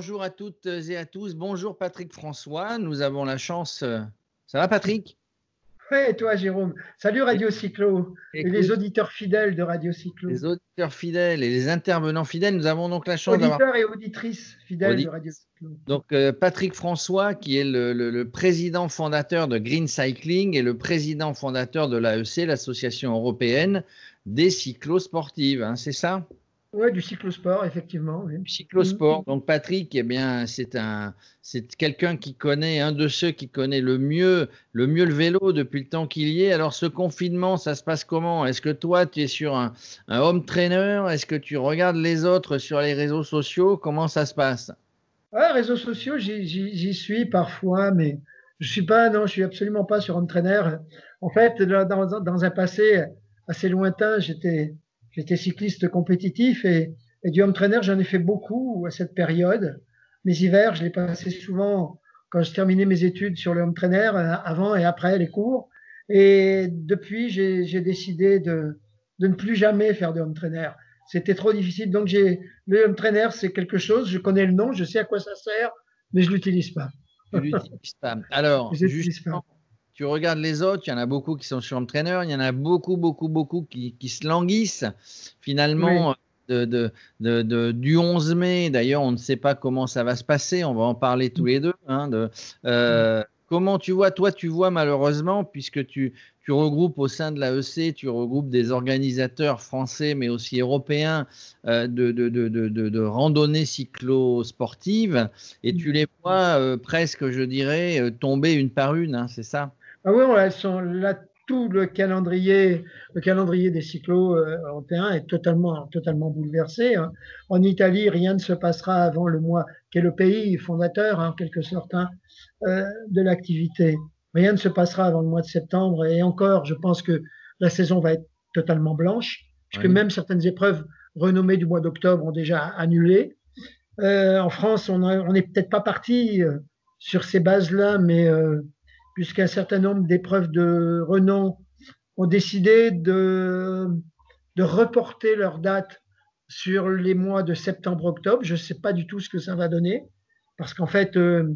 bonjour à toutes et à tous. Bonjour Patrick François. Nous avons la chance. euh, Ça va Patrick? Oui, et toi, Jérôme? Salut Radio Cyclo et les auditeurs fidèles de Radio Cyclo. les auditeurs fidèles et les intervenants fidèles, nous avons donc la chance d'avoir Auditeurs et auditrices fidèles de Radio Cyclo. donc euh, Patrick François qui est le, le- le président fondateur de Green Cycling et le président fondateur de l'AEC, l'association européenne des cyclosportives. hein, c'est ça? Oui, du cyclosport, effectivement. oui. Cyclosport. Donc Patrick, eh bien, c'est un, c'est quelqu'un qui connaît, un de ceux qui connaît le mieux, le mieux le vélo depuis le temps qu'il y est. Alors ce confinement, ça se passe comment? Est-ce que toi, tu es sur un, un home trainer? Est-ce que tu regardes les autres sur les réseaux sociaux? Comment ça se passe? Ouais, réseaux sociaux, j'y- suis parfois, mais je suis pas, non, je suis absolument pas sur Home Trainer. En fait, dans un passé assez lointain, j'étais, j'étais cycliste compétitif et, et du Home Trainer, j'en ai fait beaucoup à cette période. Mes hivers, je les passais souvent quand je terminais mes études sur le Home Trainer, euh, avant et après les cours. Et depuis, j'ai j'ai décidé de, de ne plus jamais faire de Home Trainer. C'était trop difficile. Donc, j'ai, le home trainer, c'est quelque chose, je connais le nom, je sais à quoi ça sert, mais je l'utilise pas. Tu l'utilises pas. Alors, Je l'utilise justement, tu regardes les autres, il y en a beaucoup qui sont sur trainer, il y en a beaucoup, beaucoup, beaucoup qui, qui se languissent. Finalement, de, de- de- de- du 11 mai, d'ailleurs, on ne sait pas comment ça va se passer, on va en parler tous les deux. hein, de, euh, Comment tu vois, toi, tu vois malheureusement, puisque tu, tu regroupes au sein de l'AEC, tu regroupes des organisateurs français, mais aussi européens euh, de, de, de, de, randonnées cyclo-sportives, et tu les vois euh, presque, je dirais, tomber une par une, hein, c'est ça? Ah oui, on a- sont là, tout le calendrier, le calendrier des cyclos euh, européens est totalement, totalement bouleversé. hein. En Italie, rien ne se passera avant le mois, qui est le pays fondateur, hein, en quelque sorte, hein, euh, de l'activité. Rien ne se passera avant le mois de septembre. Et encore, je pense que la saison va être totalement blanche, puisque Oui. même certaines épreuves renommées du mois d'octobre ont déjà annulé. Euh, en France, on n'est peut-être pas parti euh, sur ces bases-là, mais puisqu'un certain nombre d'épreuves de renom ont décidé de, reporter leur date sur les mois de septembre-octobre. Je ne sais pas du tout ce que ça va donner, parce qu'en fait, euh,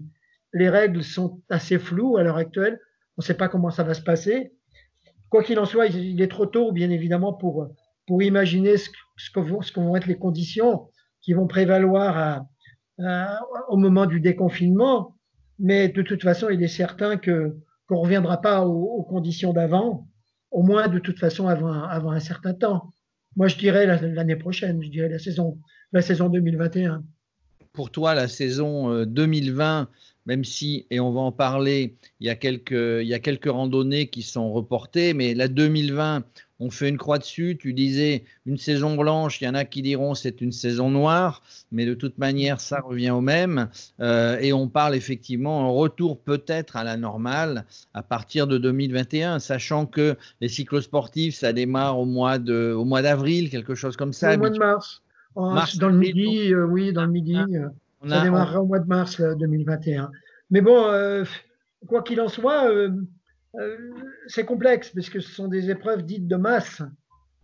les règles sont assez floues à l'heure actuelle. On ne sait pas comment ça va se passer. Quoi qu'il en soit, il est trop tôt, bien évidemment, pour, imaginer ce, que- vont, être les conditions qui vont prévaloir au moment du déconfinement. Mais de toute façon, il est certain que qu'on ne reviendra pas aux, conditions d'avant, au moins de toute façon avant, un certain temps. Moi, je dirais la- l'année prochaine, je dirais la saison, la saison 2021. Pour toi la saison euh, 2020, même si, et on va en parler, il y a quelques, randonnées qui sont reportées, mais la 2020, on fait une croix dessus. Tu disais une saison blanche, il y en a qui diront c'est une saison noire, mais de toute manière, ça revient au même. Euh, et on parle effectivement un retour peut-être à la normale à partir de 2021, sachant que les cyclosportifs, ça démarre au mois d'avril, quelque chose comme ça. au mois de mars. En- Mars, dans le midi, euh, oui, dans le midi. euh, On ça a- démarrera au mois de mars là, 2021. Mais bon, euh, quoi qu'il en soit, euh, euh, c'est complexe parce que ce sont des épreuves dites de masse.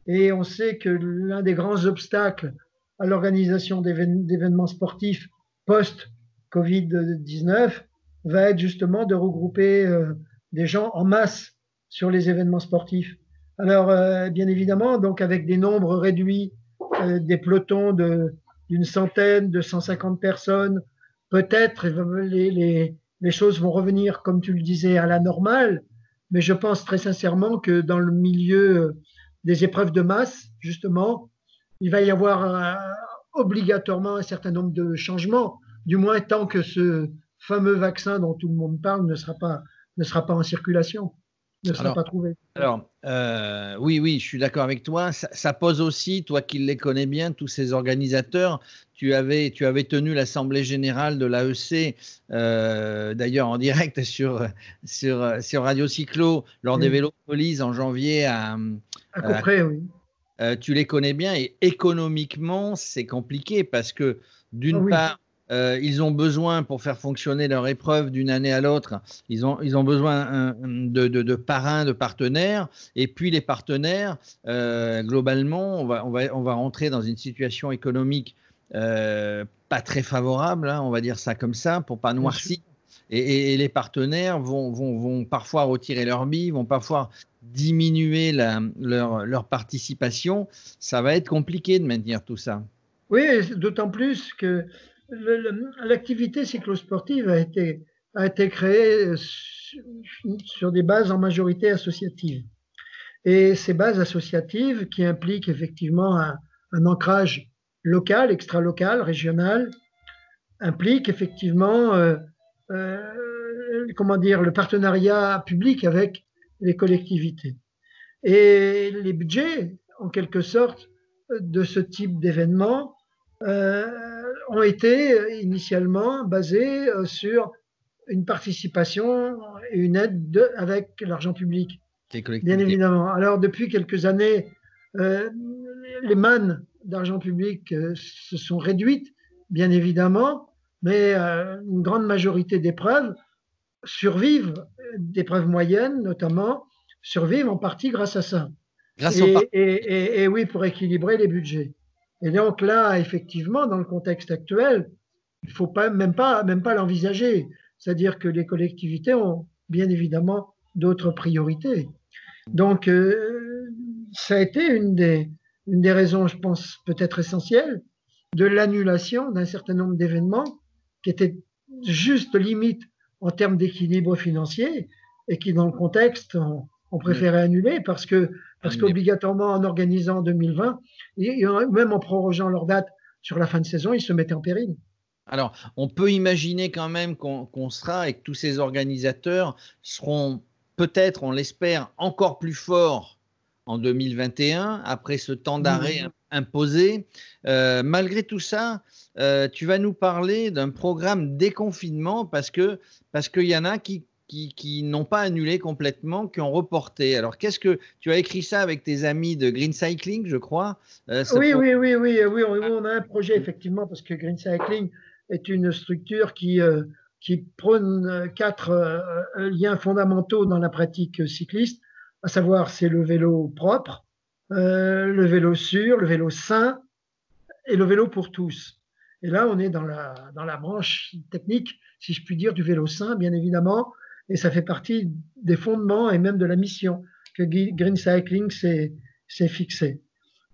Et on sait que l'un des grands obstacles à l'organisation d'évén- d'événements sportifs post-Covid-19 va être justement de regrouper euh, des gens en masse sur les événements sportifs. Alors, euh, bien évidemment, donc avec des nombres réduits, euh, des pelotons de, d'une centaine, de 150 personnes, peut-être les, les, les choses vont revenir, comme tu le disais, à la normale. Mais je pense très sincèrement que dans le milieu des épreuves de masse, justement, il va y avoir euh, obligatoirement un certain nombre de changements, du moins tant que ce fameux vaccin dont tout le monde parle ne sera pas, ne sera pas en circulation, ne sera Alors, pas trouvé. Alors, euh, oui, oui, je suis d'accord avec toi. Ça, ça pose aussi, toi qui les connais bien, tous ces organisateurs, tu avais, tu avais tenu l'Assemblée générale de l'AEC, euh, d'ailleurs en direct sur, sur, sur Radio Cyclo, lors des Oui. vélos de police en janvier à, À peu près, oui. euh, tu les connais bien et économiquement, c'est compliqué parce que d'une Ah oui. part, euh, ils ont besoin pour faire fonctionner leur épreuve d'une année à l'autre, ils ont, ils ont besoin de, de, de parrains, de partenaires. Et puis les partenaires, euh, globalement, on va, on, va, on va rentrer dans une situation économique euh, pas très favorable, hein, on va dire ça comme ça, pour pas noircir. Et, les partenaires vont, vont, vont, parfois retirer leur bille, vont parfois diminuer leur, leur, participation. Ça va être compliqué de maintenir tout ça. Oui, d'autant plus que l'activité cyclosportive a été, a été créée sur des bases en majorité associatives. Et ces bases associatives qui impliquent effectivement un, ancrage local, extra-local, régional, impliquent effectivement euh, euh, comment dire, le partenariat public avec les collectivités. Et les budgets, en quelque sorte, de ce type d'événement euh, ont été initialement basés sur une participation et une aide avec l'argent public. Bien évidemment. Alors, depuis quelques années, euh, les mannes d'argent public euh, se sont réduites, bien évidemment, mais euh, une grande majorité d'épreuves survivent, d'épreuves moyennes notamment, survivent en partie grâce à ça. Grâce et, et, et, oui, pour équilibrer les budgets. Et donc là, effectivement, dans le contexte actuel, il ne faut pas, même pas, même pas l'envisager. C'est-à-dire que les collectivités ont bien évidemment d'autres priorités. Donc, euh, ça a été une des, une des raisons, je pense, peut-être essentielles de l'annulation d'un certain nombre d'événements qui étaient juste limite en termes d'équilibre financier et qui, dans le contexte, ont, préféré annuler parce que parce qu'obligatoirement, en organisant en 2020, et même en prorogeant leur date sur la fin de saison, ils se mettaient en péril. Alors, on peut imaginer quand même qu'on sera et que tous ces organisateurs seront peut-être, on l'espère, encore plus forts en 2021, après ce temps d'arrêt imposé. Euh, malgré tout ça, euh, tu vas nous parler d'un programme déconfinement parce que parce qu'il y en a qui, qui, n'ont pas annulé complètement, qui ont reporté. Alors, qu'est-ce que tu as écrit ça avec tes amis de Green Cycling, je crois euh, oui, oui, oui, oui, oui, on, a un projet effectivement parce que Green Cycling est une structure qui qui prône euh, quatre euh, euh, liens fondamentaux dans la pratique cycliste, à savoir c'est le vélo propre, le vélo sûr, le vélo sain et le vélo pour tous. Et là, on est dans la, dans la branche technique, si je puis dire, du vélo sain, bien évidemment, et ça fait partie des fondements et même de la mission que Green Cycling s'est fixé.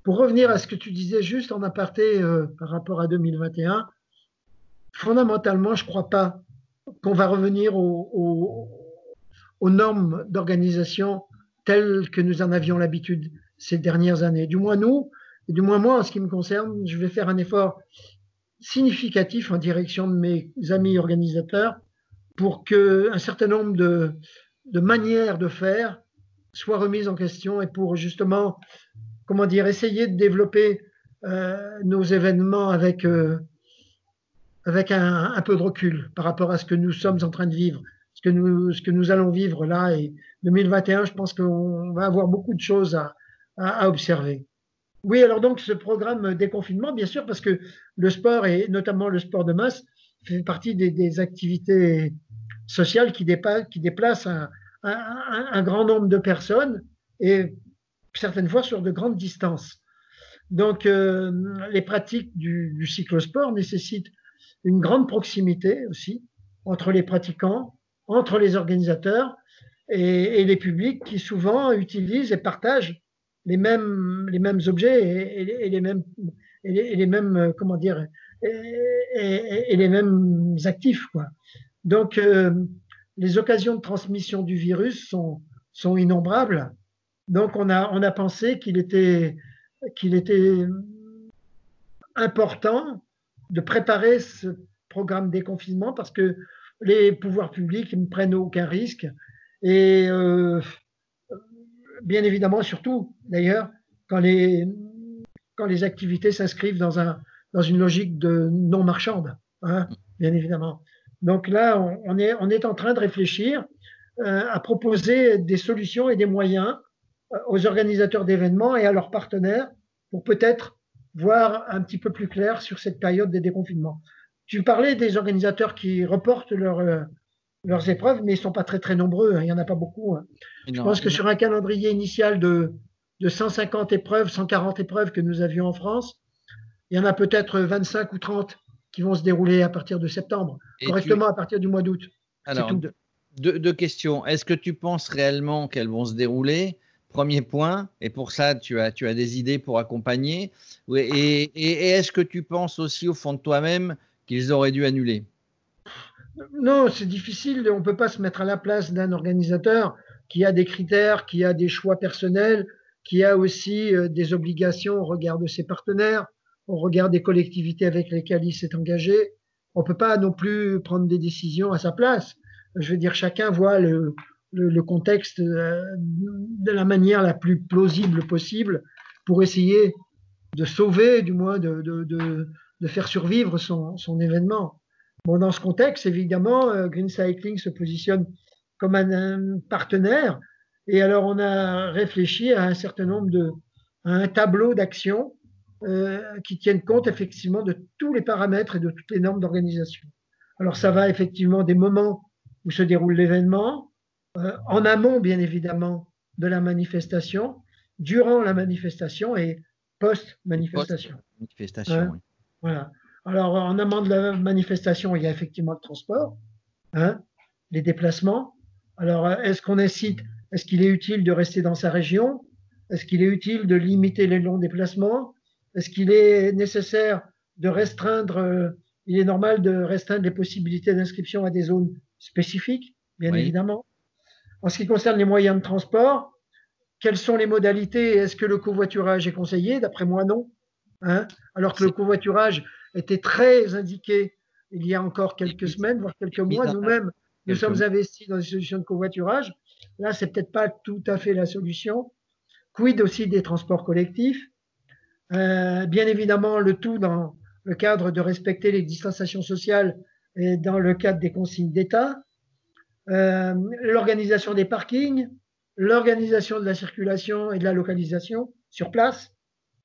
Pour revenir à ce que tu disais juste en aparté par rapport à 2021, fondamentalement, je ne crois pas qu'on va revenir aux, normes d'organisation telles que nous en avions l'habitude ces dernières années. Du moins nous, et du moins moi en ce qui me concerne, je vais faire un effort significatif en direction de mes amis organisateurs pour que un certain nombre de, manières de faire soient remises en question et pour justement, comment dire, essayer de développer euh, nos événements avec euh, avec un, peu de recul par rapport à ce que nous sommes en train de vivre, ce que nous, ce que nous allons vivre là. Et 2021, je pense qu'on va avoir beaucoup de choses à, à, observer. Oui, alors donc ce programme déconfinement, bien sûr, parce que le sport et notamment le sport de masse fait partie des activités sociales qui, dépassent, qui déplacent un, grand nombre de personnes et certaines fois sur de grandes distances. Donc, euh, les pratiques du, du cyclosport nécessitent une grande proximité aussi entre les pratiquants, entre les organisateurs et, les publics qui souvent utilisent et partagent les mêmes, objets et, les mêmes, les, mêmes, comment dire, et, les mêmes actifs. Quoi. Donc, euh, les occasions de transmission du virus sont, innombrables. Donc, on a, pensé qu'il était, important de préparer ce programme déconfinement parce que les pouvoirs publics ne prennent aucun risque. Et euh, bien évidemment, surtout d'ailleurs, quand les, activités s'inscrivent dans une logique de non marchande, hein, bien évidemment. Donc là, on, est, on est en train de réfléchir euh, à proposer des solutions et des moyens euh, aux organisateurs d'événements et à leurs partenaires pour peut-être voir un petit peu plus clair sur cette période des déconfinements. Tu parlais des organisateurs qui reportent euh, leurs épreuves, mais ils ne sont pas très très nombreux, hein. il n'y en a pas beaucoup. Hein. Je pense que sur un calendrier initial de, de 150 épreuves, 140 épreuves que nous avions en France, il y en a peut-être 25 ou 30 qui vont se dérouler à partir de septembre, correctement à partir du mois d'août. Alors, deux, questions. Est-ce que tu penses réellement qu'elles vont se dérouler? Premier point, et pour ça, tu as, tu as des idées pour accompagner. Et, et est-ce que tu penses aussi au fond de toi-même qu'ils auraient dû annuler? Non, c'est difficile. On ne peut pas se mettre à la place d'un organisateur qui a des critères, qui a des choix personnels, qui a aussi euh, des obligations au regard de ses partenaires, au regard des collectivités avec lesquelles il s'est engagé. On peut pas non plus prendre des décisions à sa place. Je veux dire, chacun voit le, contexte euh, de la manière la plus plausible possible pour essayer de sauver, du moins de, faire survivre son, événement. Bon, dans ce contexte, évidemment, euh, Green Cycling se positionne comme un, partenaire. Et alors, on a réfléchi à un certain nombre de, à un tableau d'actions euh, qui tiennent compte effectivement de tous les paramètres et de toutes les normes d'organisation. Alors, ça va effectivement des moments où se déroule l'événement, euh, en amont, bien évidemment, de la manifestation, durant la manifestation et post-manifestation. manifestation, hein oui. Voilà. Alors, en amont de la manifestation, il y a effectivement le transport, hein, les déplacements, alors, euh, est-ce qu'on incite, est-ce qu'il est utile de rester dans sa région? Est-ce qu'il est utile de limiter les longs déplacements? Est-ce qu'il est nécessaire de restreindre, euh, il est normal de restreindre les possibilités d'inscription à des zones spécifiques, bien évidemment. En ce qui concerne les moyens de transport, quelles sont les modalités Est-ce que le covoiturage est conseillé? D'après moi, non. Hein Alors que le covoiturage était très indiqué il y a encore quelques semaines, voire quelques mois. Nous-mêmes, nous sommes investis dans des solutions de covoiturage. Là, c'est peut-être pas tout à fait la solution. Quid aussi des transports collectifs? Euh, Bien évidemment, le tout dans le cadre de respecter les distanciations sociales et dans le cadre des consignes d'État. Euh, l'organisation des parkings, l'organisation de la circulation et de la localisation sur place,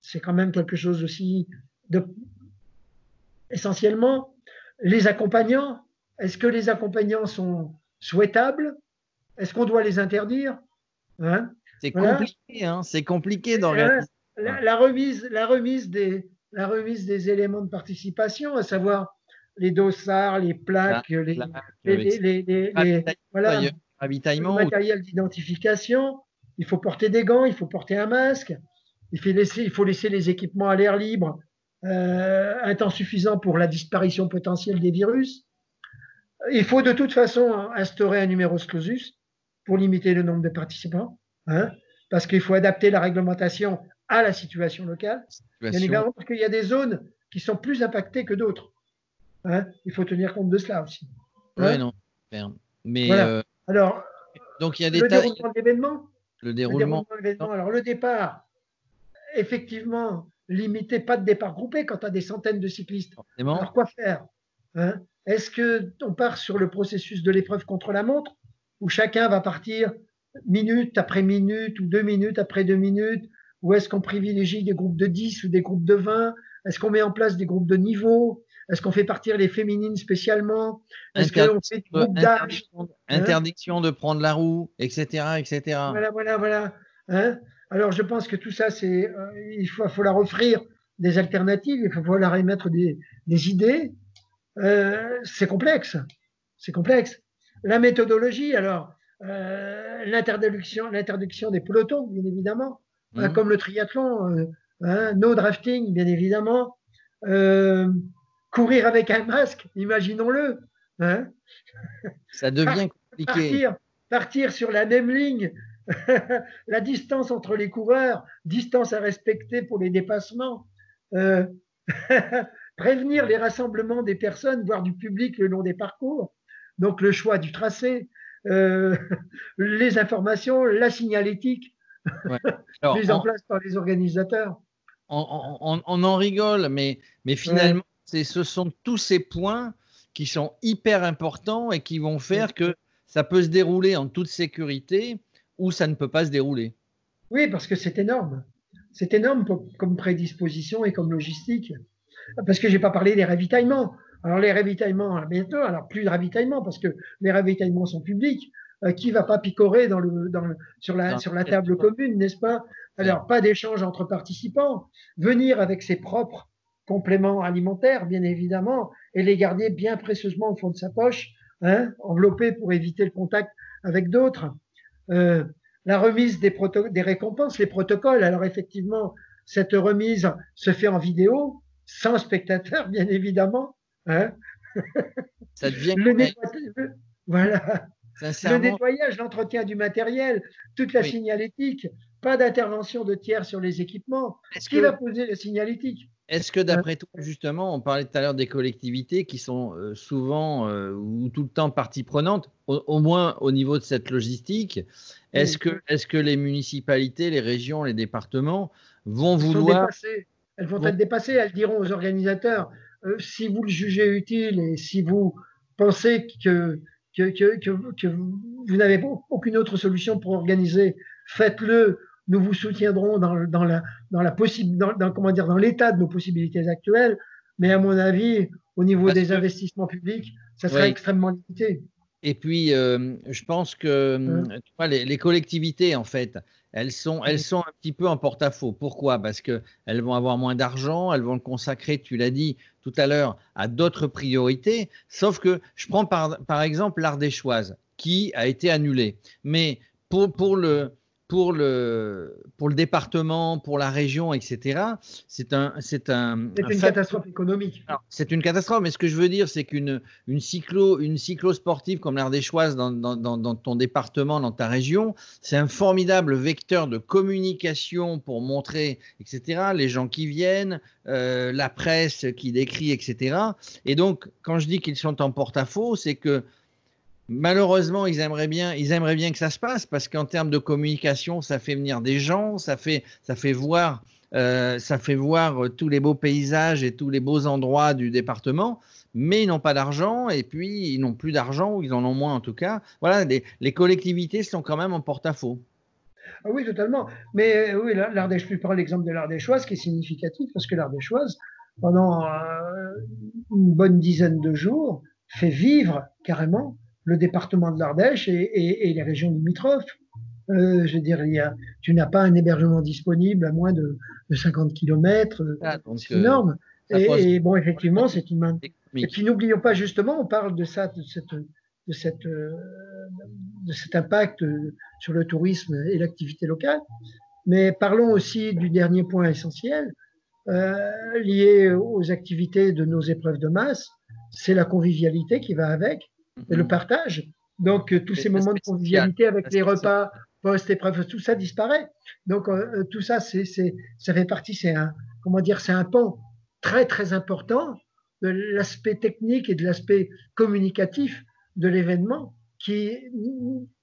c'est quand même quelque chose aussi de essentiellement. Les accompagnants, est-ce que les accompagnants sont souhaitables? Est-ce qu'on doit les interdire? Hein? C'est compliqué, hein. C'est compliqué dans la, la, remise, la, remise des, la remise des éléments de participation, à savoir les dossards, les plaques, les, les, les, les voilà, ravitaillement, le matériel d'identification. Il faut porter des gants, il faut porter un masque. Il faut laisser, il faut laisser les équipements à l'air libre euh, un temps suffisant pour la disparition potentielle des virus. Il faut de toute façon instaurer un numéro clausus pour limiter le nombre de participants, hein, parce qu'il faut adapter la réglementation à la situation locale. Bien évidemment, parce qu'il y a des zones qui sont plus impactées que d'autres. Hein. il faut tenir compte de cela aussi. Hein. oui, non. Mais euh, alors, donc il y a des le déroulement de l'événement. Le déroulement. Alors le départ, effectivement, limité, pas de départ groupé quand tu as des centaines de cyclistes. Alors quoi faire est-ce qu'on part sur le processus de l'épreuve contre la montre, où chacun va partir minute après minute ou deux minutes après deux minutes, ou est-ce qu'on privilégie des groupes de 10 ou des groupes de 20 Est-ce qu'on met en place des groupes de niveau? Est-ce qu'on fait partir les féminines spécialement? Est-ce qu'on fait groupes d'âge? hein? Interdiction de prendre la roue, etc. etc. Voilà, voilà, voilà. Hein? Alors je pense que tout ça, c'est, euh, il faut, faut, leur offrir des alternatives, il faut leur émettre des, des idées. Euh, c'est complexe. C'est complexe. La méthodologie, alors, euh, l'interdiction des pelotons, bien évidemment, hein, mhm. comme le triathlon, euh, hein, no drafting, bien évidemment, courir avec un masque, imaginons-le. Hein. Ça devient compliqué. Partir, partir sur la même ligne, la distance entre les coureurs, distance à respecter pour les dépassements. prévenir les rassemblements des personnes, voire du public le long des parcours, donc le choix du tracé, euh, les informations, la signalétique, mise en place par les organisateurs. On, en rigole, mais, mais finalement, ce sont tous ces points qui sont hyper importants et qui vont faire que ça peut se dérouler en toute sécurité ou ça ne peut pas se dérouler. Oui, parce que c'est énorme. C'est énorme comme prédisposition et comme logistique parce que j'ai pas parlé des ravitaillements. Alors les ravitaillements, bientôt, alors plus de ravitaillements parce que les ravitaillements sont publics. Euh, qui va pas picorer dans le, dans sur la, sur la table commune, n'est-ce pas? Alors pas d'échange entre participants. Venir avec ses propres compléments alimentaires, bien évidemment, et les garder bien précieusement au fond de sa poche, hein, enveloppés pour éviter le contact avec d'autres. Euh, la remise des, des récompenses, les protocoles. Alors effectivement, cette remise se fait en vidéo, sans spectateur, bien évidemment. Hein Ça devient le nettoyage, voilà. Le nettoyage, l'entretien du matériel, toute la signalétique, pas d'intervention de tiers sur les équipements. Qui va poser la signalétique? Est-ce que d'après toi, justement, on parlait tout à l'heure des collectivités qui sont euh, souvent euh, ou tout le temps partie prenante, au, moins au niveau de cette logistique, est-ce que, est que les municipalités, les régions, les départements vont vouloir... Elles vont être dépassées, elles diront aux organisateurs, euh, si vous le jugez utile et si vous pensez que, que, que, que vous n'avez aucune autre solution pour organiser, faites-le. Nous vous soutiendrons dans, la, dans la possible, dans, comment dire, dans l'état de nos possibilités actuelles, mais à mon avis, au niveau des investissements publics, ça serait extrêmement limité. Et puis, euh, je pense que hein les, collectivités, en fait, elles sont, elles sont un petit peu en porte-à-faux. Pourquoi? Parce qu'elles vont avoir moins d'argent, elles vont le consacrer, tu l'as dit tout à l'heure, à d'autres priorités. Sauf que je prends par, par exemple l'Ardéchoise, qui a été annulée. Mais pour, pour le, pour le, pour le département, pour la région, etc., c'est un, c'est un, une catastrophe économique. C'est une catastrophe, mais ce que je veux dire, c'est qu'une une cyclo, une cyclo sportive comme l'Ardéchoise dans, dans, dans, ton département, dans ta région, c'est un formidable vecteur de communication pour montrer, etc., les gens qui viennent, euh, la presse qui décrit, etc. Et donc, quand je dis qu'ils sont en porte-à-faux, c'est que Malheureusement, ils aimeraient bien, ils aimeraient bien que ça se passe parce qu'en termes de communication, ça fait venir des gens, ça fait, ça fait voir, euh, ça fait voir tous les beaux paysages et tous les beaux endroits du département. Mais ils n'ont pas d'argent et puis ils n'ont plus d'argent ou ils en ont moins en tout cas. Voilà, les, collectivités sont quand même en porte-à-faux. Ah oui, totalement. Mais euh, oui, l'Ardèche, je prends l'exemple de l'Ardéchoise qui est significatif parce que l'Ardéchoise, pendant euh, une bonne dizaine de jours, fait vivre carrément le département de l'Ardèche et, les régions limitrophes. Euh, je veux dire, il y a, tu n'as pas un hébergement disponible à moins de, 50 km. Ah, c'est énorme. Et, bon, effectivement, c'est une main. Et puis n'oublions pas justement, on parle de ça, de cette, de cette, euh, de cet impact sur le tourisme et l'activité locale. Mais parlons aussi du dernier point essentiel euh, lié aux activités de nos épreuves de masse, c'est la convivialité qui va avec et le partage. Donc, euh, tous ces moments de convivialité avec les repas post-épreuve, tout ça disparaît. Donc, euh, euh, tout ça, c'est, c'est, ça fait partie, c'est un, comment dire, c'est un pan très, très important de l'aspect technique et de l'aspect communicatif de l'événement qui,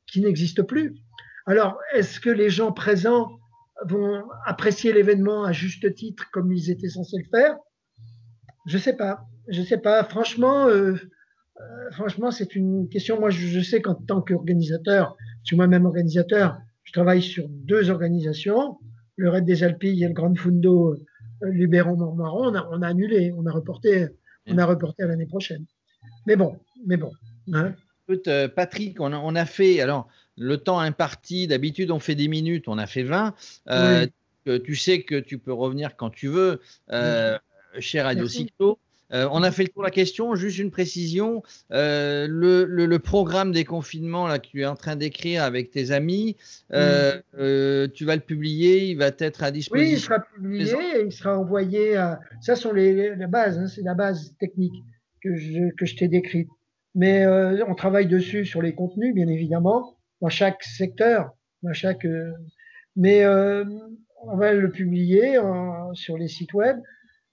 qui n'existe plus. Alors, est-ce que les gens présents vont apprécier l'événement à juste titre comme ils étaient censés le faire? Je sais pas. Je sais pas. Franchement, euh, euh, franchement, c'est une question. Moi, je, sais qu'en tant qu'organisateur, je suis moi-même organisateur, je travaille sur deux organisations, le Raid des Alpilles et le Grand Fundo euh, Luberon Mormaron. On a, on a annulé, on a reporté, on a reporté à l'année prochaine. Mais bon, mais bon. Hein. Euh, Patrick, on a, on a, fait, alors, le temps imparti, d'habitude on fait des minutes, on a fait 20. Tu sais que tu peux revenir quand tu veux, cher Radio Cyclo. Euh, on a fait le tour de la question. Juste une précision. Euh, le, programme des confinements là, que tu es en train d'écrire avec tes amis, euh, tu vas le publier, il va être à disposition. Oui, il sera publié et il sera envoyé à. Ça sont les, bases, hein, c'est la base technique que je, que je t'ai décrite. Mais on travaille dessus sur les contenus, bien évidemment, dans chaque secteur, dans chaque. mais on va le publier sur les sites web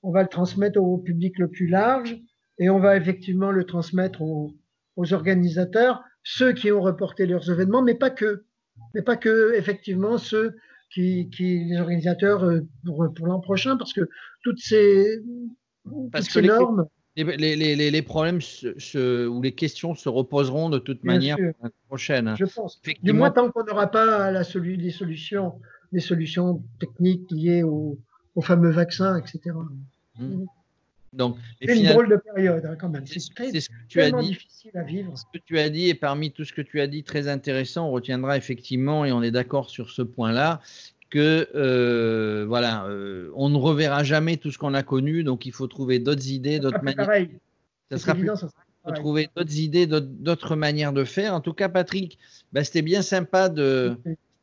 on va le transmettre au public le plus large et on va effectivement le transmettre aux, organisateurs, ceux qui ont reporté leurs événements, mais pas que. Mais pas que, effectivement, ceux qui, les organisateurs euh, pour, l'an prochain, parce que toutes ces, parce que normes. Les, problèmes ou les questions se reposeront de toute manière l'année prochaine. Je pense. Du moins, tant qu'on n'aura pas la, des solutions, solutions techniques liées au, au fameux vaccin, etc. Mmh. Donc, c'est une drôle de période hein, quand même. C'est ce que tu as dit. difficile à vivre. Ce que tu as dit, et parmi tout ce que tu as dit, très intéressant, on retiendra effectivement, et on est d'accord sur ce point-là, que euh, voilà, euh, on ne reverra jamais tout ce qu'on a connu, donc il faut trouver d'autres idées, d'autres manières. Pareil. Ça sera plus, trouver d'autres idées, d'autres manières de faire. En tout cas, Patrick, bah, c'était bien sympa de,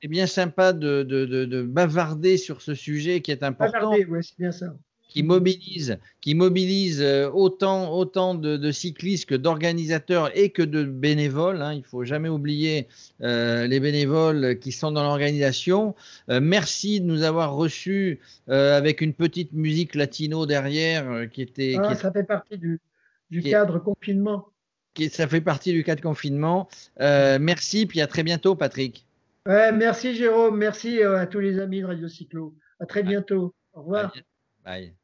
bien sympa de, de, de, bavarder sur ce sujet qui est important. Bavarder, ouais, c'est bien ça qui mobilise, qui mobilise euh, autant, autant de, cyclistes que d'organisateurs et que de bénévoles. Hein. Il ne faut jamais oublier euh, les bénévoles qui sont dans l'organisation. Euh, merci de nous avoir reçus avec une petite musique latino derrière qui était. Ah, ça fait partie du, du cadre confinement. Qui, ça fait partie du cadre confinement. merci, puis à très bientôt, Patrick. merci, Jérôme. Merci à tous les amis de Radio Cyclo. À très bientôt. Au revoir. Bye.